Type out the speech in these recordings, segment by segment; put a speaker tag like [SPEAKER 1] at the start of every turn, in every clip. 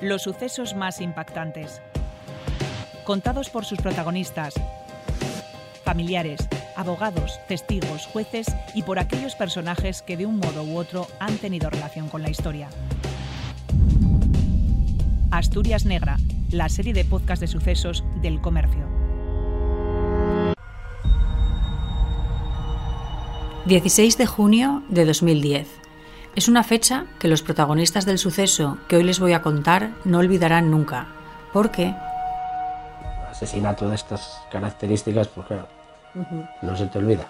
[SPEAKER 1] Los sucesos más impactantes. Contados por sus protagonistas, familiares, abogados, testigos, jueces y por aquellos personajes que de un modo u otro han tenido relación con la historia. Asturias Negra, la serie de podcast de sucesos del comercio.
[SPEAKER 2] 16 de junio de 2010. Es una fecha que los protagonistas del suceso que hoy les voy a contar no olvidarán nunca, porque...
[SPEAKER 3] Asesinato de estas características, pues claro, no se te olvida.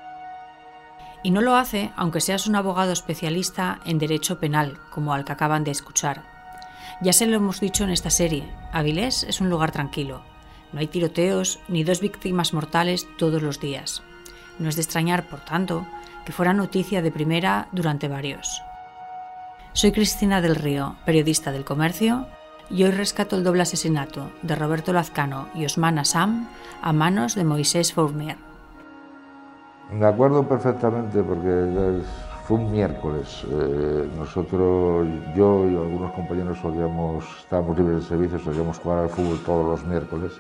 [SPEAKER 2] Y no lo hace aunque seas un abogado especialista en derecho penal, como al que acaban de escuchar. Ya se lo hemos dicho en esta serie, Avilés es un lugar tranquilo. No hay tiroteos ni dos víctimas mortales todos los días. No es de extrañar, por tanto, que fuera noticia de primera durante varios. Soy Cristina del Río, periodista del comercio, y hoy rescato el doble asesinato de Roberto Lazcano y Osman Assam a manos de Moisés Fournier.
[SPEAKER 4] Me acuerdo perfectamente porque fue un miércoles. Eh, nosotros, yo y algunos compañeros solíamos, estábamos libres de servicio, solíamos jugar al fútbol todos los miércoles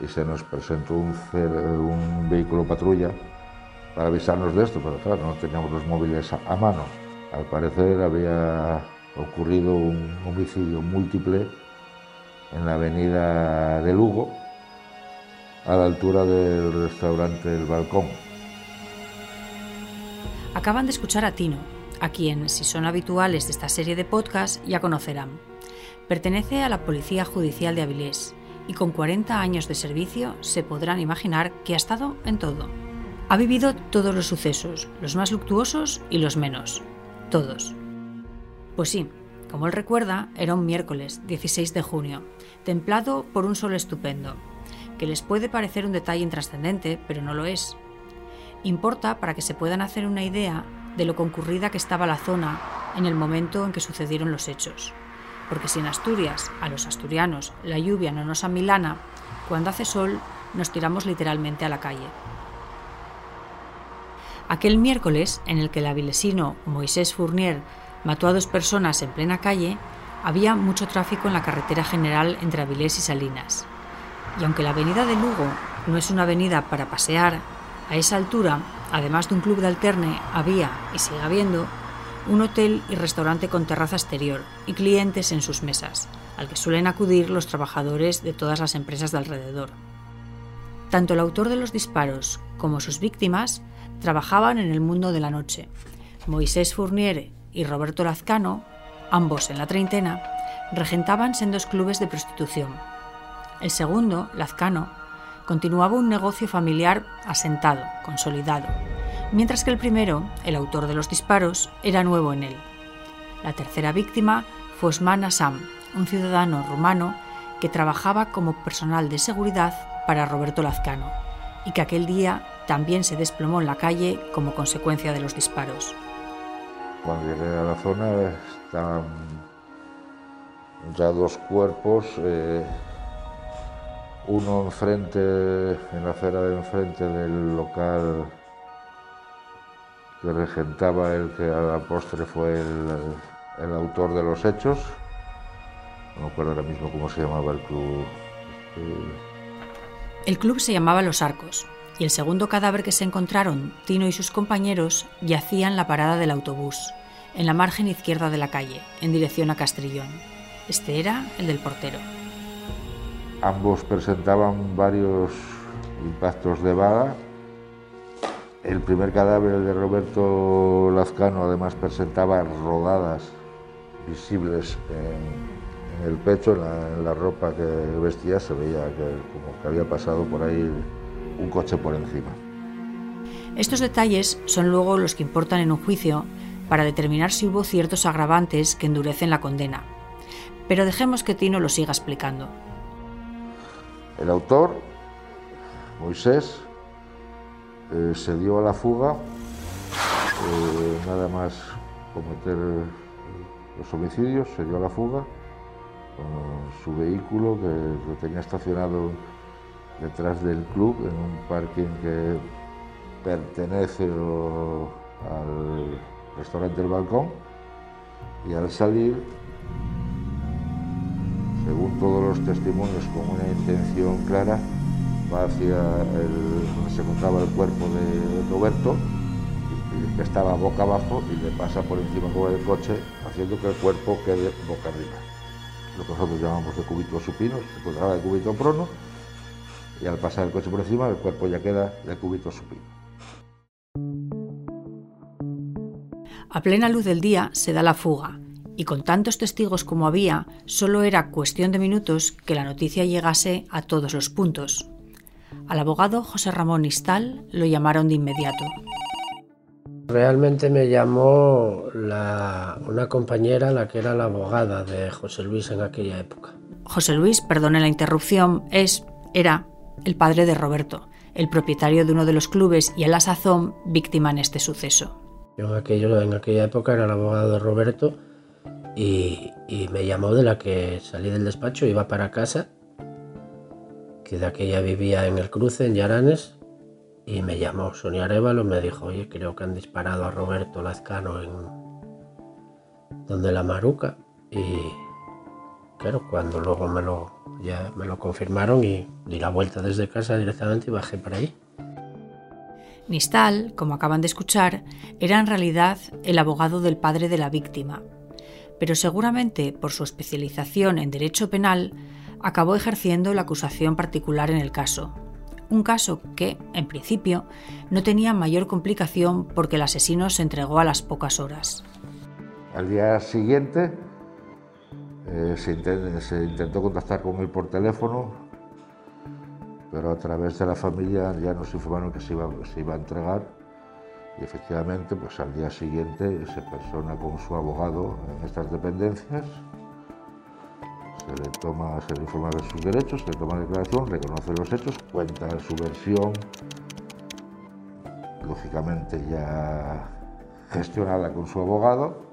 [SPEAKER 4] y se nos presentó un, un vehículo patrulla para avisarnos de esto, pero claro, no teníamos los móviles a, mano. Al parecer había ocurrido un homicidio múltiple en la avenida de Lugo, a la altura del restaurante El Balcón.
[SPEAKER 2] Acaban de escuchar a Tino, a quien, si son habituales de esta serie de podcast, ya conocerán. Pertenece a la Policía Judicial de Avilés y con 40 años de servicio se podrán imaginar que ha estado en todo. Ha vivido todos los sucesos, los más luctuosos y los menos. Todos. Pues sí, como él recuerda, era un miércoles, 16 de junio, templado por un sol estupendo, que les puede parecer un detalle intrascendente, pero no lo es. Importa para que se puedan hacer una idea de lo concurrida que estaba la zona en el momento en que sucedieron los hechos. Porque si en Asturias, a los asturianos, la lluvia no nos amilana, cuando hace sol nos tiramos literalmente a la calle. Aquel miércoles, en el que el avilesino Moisés Fournier mató a dos personas en plena calle, había mucho tráfico en la carretera general entre Avilés y Salinas. Y aunque la avenida de Lugo no es una avenida para pasear, a esa altura, además de un club de alterne, había, y sigue habiendo, un hotel y restaurante con terraza exterior y clientes en sus mesas, al que suelen acudir los trabajadores de todas las empresas de alrededor. Tanto el autor de los disparos como sus víctimas trabajaban en el mundo de la noche. Moisés Fournier y Roberto Lazcano, ambos en la treintena, regentaban sendos clubes de prostitución. El segundo, Lazcano, continuaba un negocio familiar asentado, consolidado, mientras que el primero, el autor de los disparos, era nuevo en él. La tercera víctima fue Osman Assam, un ciudadano rumano que trabajaba como personal de seguridad para Roberto Lazcano y que aquel día también se desplomó en la calle como consecuencia de los disparos.
[SPEAKER 4] Cuando llegué a la zona estaban ya dos cuerpos, eh, uno enfrente, en la acera de enfrente del local que regentaba el que a la postre fue el, autor de los hechos. No me acuerdo ahora mismo cómo se llamaba el club.
[SPEAKER 2] El club se llamaba Los Arcos y el segundo cadáver que se encontraron, Tino y sus compañeros, yacían la parada del autobús, en la margen izquierda de la calle, en dirección a Castrillón. Este era el del portero.
[SPEAKER 4] Ambos presentaban varios impactos de bala. El primer cadáver, el de Roberto Lazcano, además presentaba rodadas visibles en, el pecho, en la, ropa que vestía, se veía que había pasado por ahí un coche por encima.
[SPEAKER 2] Estos detalles son luego los que importan en un juicio para determinar si hubo ciertos agravantes que endurecen la condena. Pero dejemos que Tino lo siga explicando.
[SPEAKER 4] El autor, Moisés, eh, se dio a la fuga, eh, nada más cometer los homicidios, se dio a la fuga con su vehículo que lo tenía estacionado detrás del club, en un parking que pertenece al restaurante El Balcón. Y al salir según todos los testimonios, con una intención clara, va hacia donde se encontraba el cuerpo de Roberto, que estaba boca abajo, y le pasa por encima del coche, haciendo que el cuerpo quede boca arriba. Lo que nosotros llamamos de cúbito supino, se encontraba de cúbito prono, y al pasar el coche por encima, el cuerpo ya queda de cúbito supino.
[SPEAKER 2] A plena luz del día se da la fuga, y con tantos testigos como había, solo era cuestión de minutos que la noticia llegase a todos los puntos. Al abogado José Ramón Istal lo llamaron de inmediato.
[SPEAKER 3] Realmente me llamó una compañera, la que era la abogada de José Luis en aquella época.
[SPEAKER 2] José Luis, perdone la interrupción, es, era el padre de Roberto, el propietario de uno de los clubes y a la sazón víctima en este suceso.
[SPEAKER 3] Yo en, aquella época era el abogado de Roberto y, me llamó de la que salí del despacho, iba para casa, que de aquella vivía en el cruce, en Yaranes, y me llamó Sonia Arevalo, me dijo, oye, creo que han disparado a Roberto Lazcano en donde la Maruca, y claro, cuando luego me lo, ya me lo confirmaron y di la vuelta desde casa directamente y bajé para ahí.
[SPEAKER 2] Nistal, como acaban de escuchar, era en realidad el abogado del padre de la víctima, pero seguramente por su especialización en derecho penal acabó ejerciendo la acusación particular en el caso. Un caso que, en principio, no tenía mayor complicación porque el asesino se entregó a las pocas horas.
[SPEAKER 4] Al día siguiente eh, se, intentó contactar con él por teléfono, pero a través de la familia ya nos informaron que se iba, a entregar. Y efectivamente pues al día siguiente se persona con su abogado en estas dependencias, se le toma, se le informa de sus derechos, se le toma declaración, reconoce los hechos, cuenta su versión, lógicamente ya gestionada con su abogado,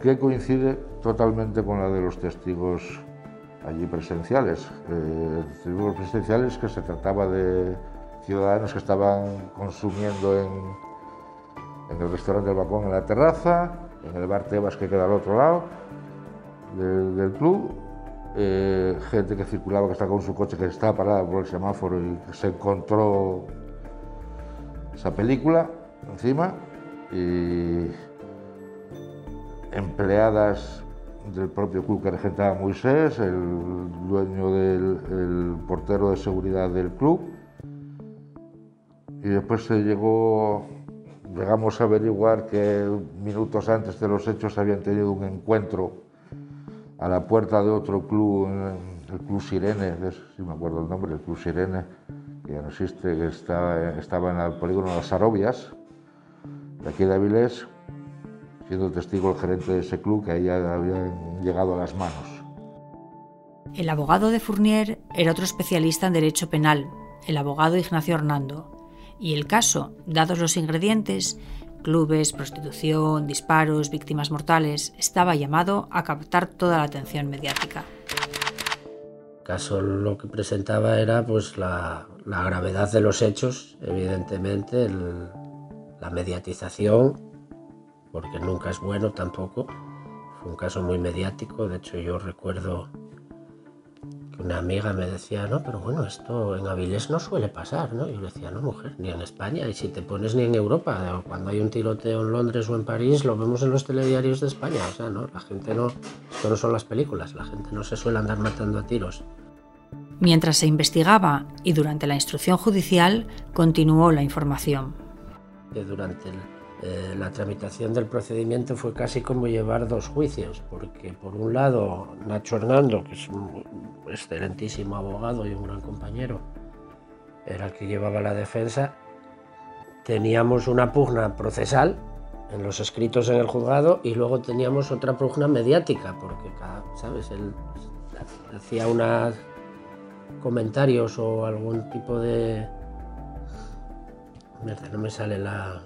[SPEAKER 4] que coincide totalmente con la de los testigos allí presenciales. Eh, testigos presenciales que se trataba de ciudadanos que estaban consumiendo en, el restaurante del balcón en la terraza, en el bar Tebas que queda al otro lado del, club, eh, gente que circulaba, que estaba con su coche, que estaba parada por el semáforo y se encontró esa película encima, y empleadas del propio club que regentaba Moisés, el dueño del portero de seguridad del club. Y después se llegó, llegamos a averiguar que minutos antes de los hechos habían tenido un encuentro a la puerta de otro club, el Club Sirene, si me acuerdo el nombre, el Club Sirene, que ya no existe, que estaba, estaba en el polígono de las Arobias, de aquí de Avilés, siendo testigo el gerente de ese club que ahí habían llegado a las manos.
[SPEAKER 2] El abogado de Fournier era otro especialista en derecho penal, el abogado Ignacio Hernando, y el caso, dados los ingredientes, clubes, prostitución, disparos, víctimas mortales, estaba llamado a captar toda la atención mediática.
[SPEAKER 3] El caso lo que presentaba era pues la, gravedad de los hechos, evidentemente, la mediatización porque nunca es bueno tampoco. Fue un caso muy mediático, de hecho yo recuerdo que una amiga me decía, no, pero bueno, esto en Avilés no suele pasar, ¿no? Y yo le decía, no, mujer, ni en España, y si te pones ni en Europa, cuando hay un tiroteo en Londres o en París, lo vemos en los telediarios de España, o sea, ¿no? La gente no, esto no son las películas, la gente no se suele andar matando a tiros.
[SPEAKER 2] Mientras se investigaba y durante la instrucción judicial, continuó la información.
[SPEAKER 3] Que durante el eh, la tramitación del procedimiento fue casi como llevar dos juicios, porque por un lado Nacho Hernando, que es un excelentísimo abogado y un gran compañero, era el que llevaba la defensa, teníamos una pugna procesal en los escritos en el juzgado y luego teníamos otra pugna mediática, porque ¿sabes? Él hacía unos comentarios o algún tipo de... no me sale la,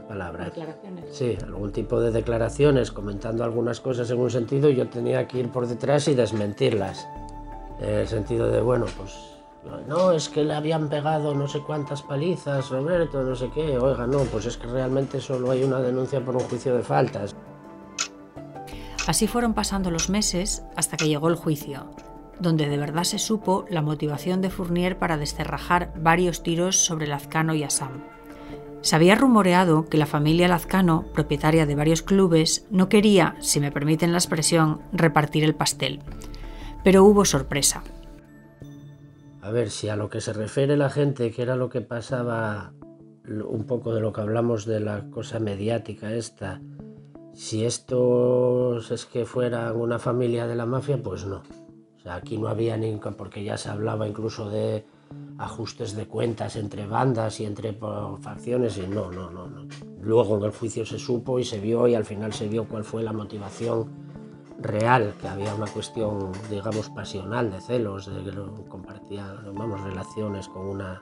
[SPEAKER 3] palabra. Sí, algún tipo de declaraciones comentando algunas cosas en un sentido y yo tenía que ir por detrás y desmentirlas. En el sentido de, bueno, pues no, es que le habían pegado no sé cuántas palizas, Roberto, no sé qué. Oiga, no, pues es que realmente solo hay una denuncia por un juicio de faltas.
[SPEAKER 2] Así fueron pasando los meses hasta que llegó el juicio, donde de verdad se supo la motivación de Fournier para descerrajar varios tiros sobre Lazcano y Assam. Se había rumoreado que la familia Lazcano, propietaria de varios clubes, no quería, si me permiten la expresión, repartir el pastel. Pero hubo sorpresa.
[SPEAKER 3] A ver, si a lo que se refiere la gente, que era lo que pasaba, un poco de lo que hablamos de la cosa mediática esta, si esto es que fuera una familia de la mafia, pues no aquí no había ni... porque ya se hablaba incluso de ajustes de cuentas entre bandas y entre facciones y no, no, no, no. Luego en el juicio se supo y se vio y al final se vio cuál fue la motivación real, que había una cuestión, digamos, pasional, de celos, de que compartía, vamos, relaciones con una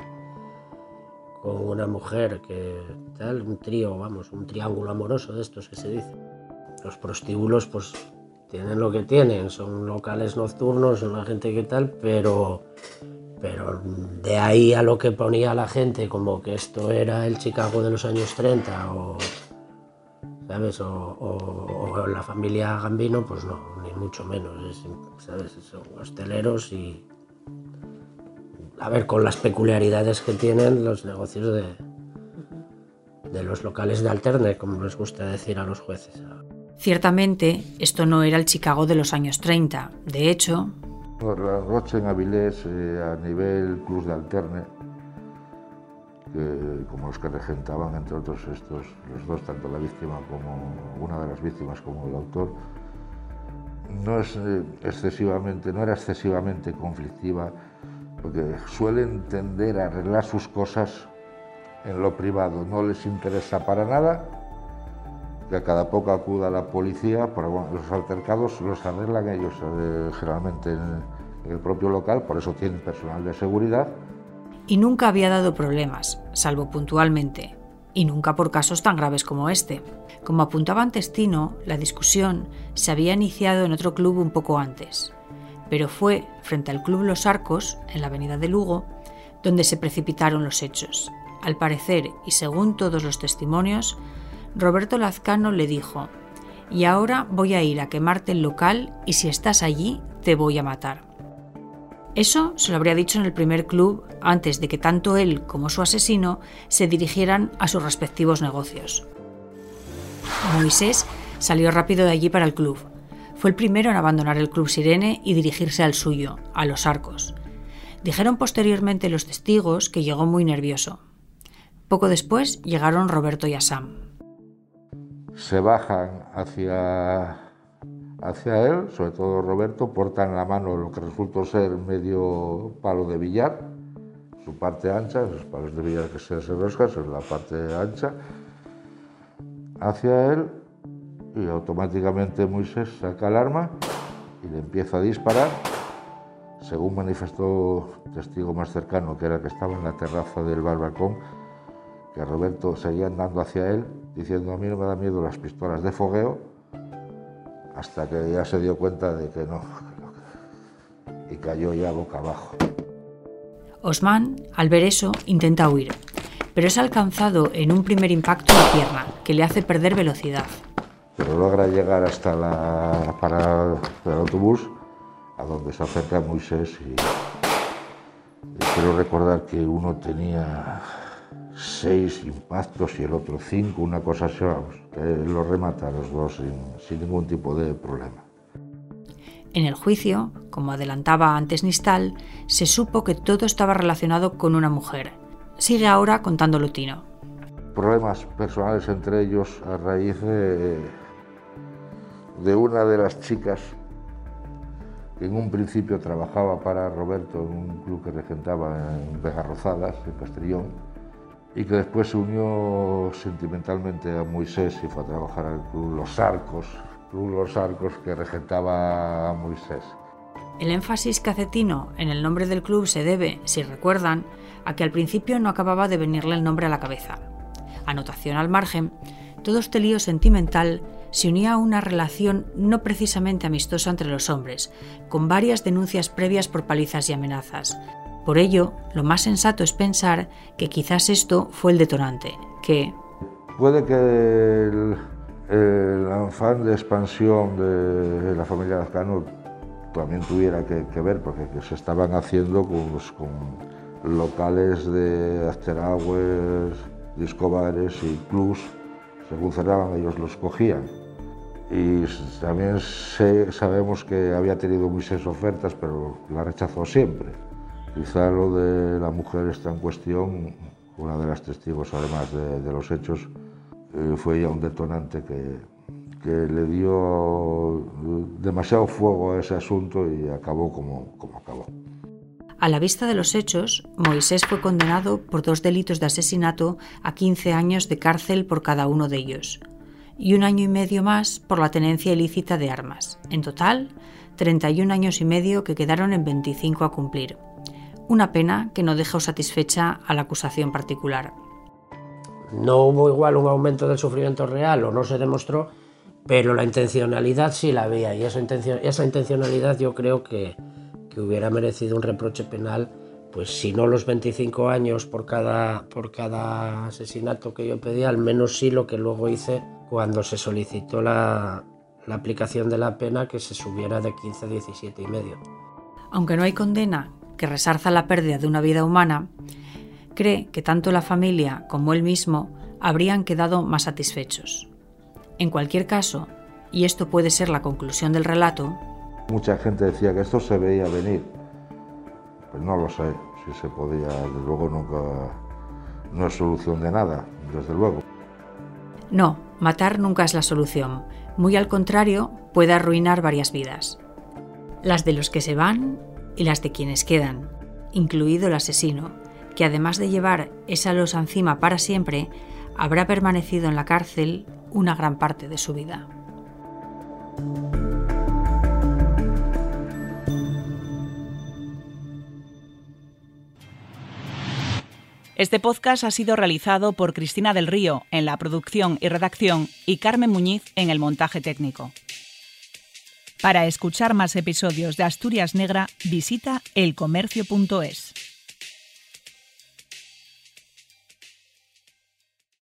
[SPEAKER 3] con una mujer que tal, un trío, vamos, un triángulo amoroso de estos que se dice. Los prostíbulos, pues tienen lo que tienen, son locales nocturnos, son la gente que tal, pero, pero de ahí a lo que ponía la gente, como que esto era el Chicago de los años 30 o, ¿sabes? O, la familia Gambino, pues no, ni mucho menos, ¿sabes? Son hosteleros y, a ver, con las peculiaridades que tienen los negocios de, de los locales de alterne, como les gusta decir a los jueces.
[SPEAKER 2] Ciertamente, esto no era el Chicago de los años 30. De hecho...
[SPEAKER 4] La noche en Avilés, eh, a nivel Cruz de Alterne, como los que regentaban, entre otros estos, los dos, tanto la víctima como una de las víctimas como el autor, no, es, eh, excesivamente, no era excesivamente conflictiva, porque suelen tender a arreglar sus cosas en lo privado, no les interesa para nada que a cada poco acuda la policía, por los altercados los arreglan ellos eh, generalmente en, el propio local, por eso tienen personal de seguridad.
[SPEAKER 2] Y nunca había dado problemas, salvo puntualmente, y nunca por casos tan graves como este. Como apuntaba antes Tino, la discusión se había iniciado en otro club un poco antes, pero fue frente al Club Los Arcos, en la avenida de Lugo, donde se precipitaron los hechos. Al parecer, y según todos los testimonios, Roberto Lazcano le dijo, y ahora voy a ir a quemarte el local y si estás allí te voy a matar. Eso se lo habría dicho en el primer club antes de que tanto él como su asesino se dirigieran a sus respectivos negocios. Moisés salió rápido de allí para el club. Fue el primero en abandonar el club Sirene y dirigirse al suyo, a los arcos. Dijeron posteriormente los testigos que llegó muy nervioso. Poco después llegaron Roberto y Asam
[SPEAKER 4] se bajan hacia, hacia él, sobre todo Roberto, portan en la mano lo que resultó ser medio palo de billar, su parte ancha, los palos de billar que se roscan la parte ancha, hacia él y automáticamente Moisés saca el arma y le empieza a disparar. Según manifestó testigo más cercano, que era que estaba en la terraza del balcón, que Roberto seguía andando hacia él diciendo a mí no me da miedo las pistolas de fogueo, hasta que ya se dio cuenta de que no, y cayó ya boca abajo.
[SPEAKER 2] Osman, al ver eso, intenta huir, pero es alcanzado en un primer impacto en la pierna, que le hace perder velocidad.
[SPEAKER 4] Pero logra llegar hasta la parada del autobús, a donde se acerca Moisés, y, y quiero recordar que uno tenía seis impactos y el otro cinco, una cosa así, vamos, lo remata a los dos sin, ningún tipo de problema.
[SPEAKER 2] En el juicio, como adelantaba antes Nistal, se supo que todo estaba relacionado con una mujer. Sigue ahora contando Lutino.
[SPEAKER 4] Problemas personales entre ellos a raíz de, de una de las chicas que en un principio trabajaba para Roberto en un club que regentaba en Vegarrozadas, en Castellón, y que después se unió sentimentalmente a Moisés y fue a trabajar al Club Los Arcos, Club Los Arcos que regentaba a Moisés.
[SPEAKER 2] El énfasis que hace Tino en el nombre del club se debe, si recuerdan, a que al principio no acababa de venirle el nombre a la cabeza. Anotación al margen, todo este lío sentimental se unía a una relación no precisamente amistosa entre los hombres, con varias denuncias previas por palizas y amenazas, por ello, lo más sensato es pensar que quizás esto fue el detonante, que...
[SPEAKER 4] Puede que el afán de expansión de la familia Lazcano también tuviera que, ver, porque se estaban haciendo con, con locales de afterhours, discobares y clubs, según cerraban ellos los cogían. Y también sabemos que había tenido muchas ofertas, pero la rechazó siempre. Quizá lo de la mujer está en cuestión, una de las testigos además de, los hechos, eh, fue ya un detonante que, que le dio demasiado fuego a ese asunto y acabó como, como acabó.
[SPEAKER 2] A la vista de los hechos, Moisés fue condenado por dos delitos de asesinato a 15 años de cárcel por cada uno de ellos, y un año y medio más por la tenencia ilícita de armas. En total, 31 años y medio que quedaron en 25 a cumplir. Una pena que no dejó satisfecha a la acusación particular.
[SPEAKER 3] No hubo igual un aumento del sufrimiento real o no se demostró, pero la intencionalidad sí la había y esa, esa intencionalidad yo creo que, que hubiera merecido un reproche penal pues si no los 25 años por cada, por cada asesinato que yo pedía, al menos sí lo que luego hice cuando se solicitó la, la aplicación de la pena que se subiera de 15 a 17 y medio.
[SPEAKER 2] Aunque no hay condena que resarza la pérdida de una vida humana, cree que tanto la familia como él mismo habrían quedado más satisfechos. En cualquier caso, y esto puede ser la conclusión del relato,
[SPEAKER 4] mucha gente decía que esto se veía venir pues no lo sé si se podía, desde luego nunca, no es solución de nada, desde luego.
[SPEAKER 2] No, matar nunca es la solución. Muy al contrario, puede arruinar varias vidas. Las de los que se van y las de quienes quedan, incluido el asesino, que además de llevar esa losa encima para siempre, habrá permanecido en la cárcel una gran parte de su vida.
[SPEAKER 1] Este podcast ha sido realizado por Cristina del Río en la producción y redacción y Carmen Muñiz en el montaje técnico. Para escuchar más episodios de Asturias Negra, visita elcomercio.es.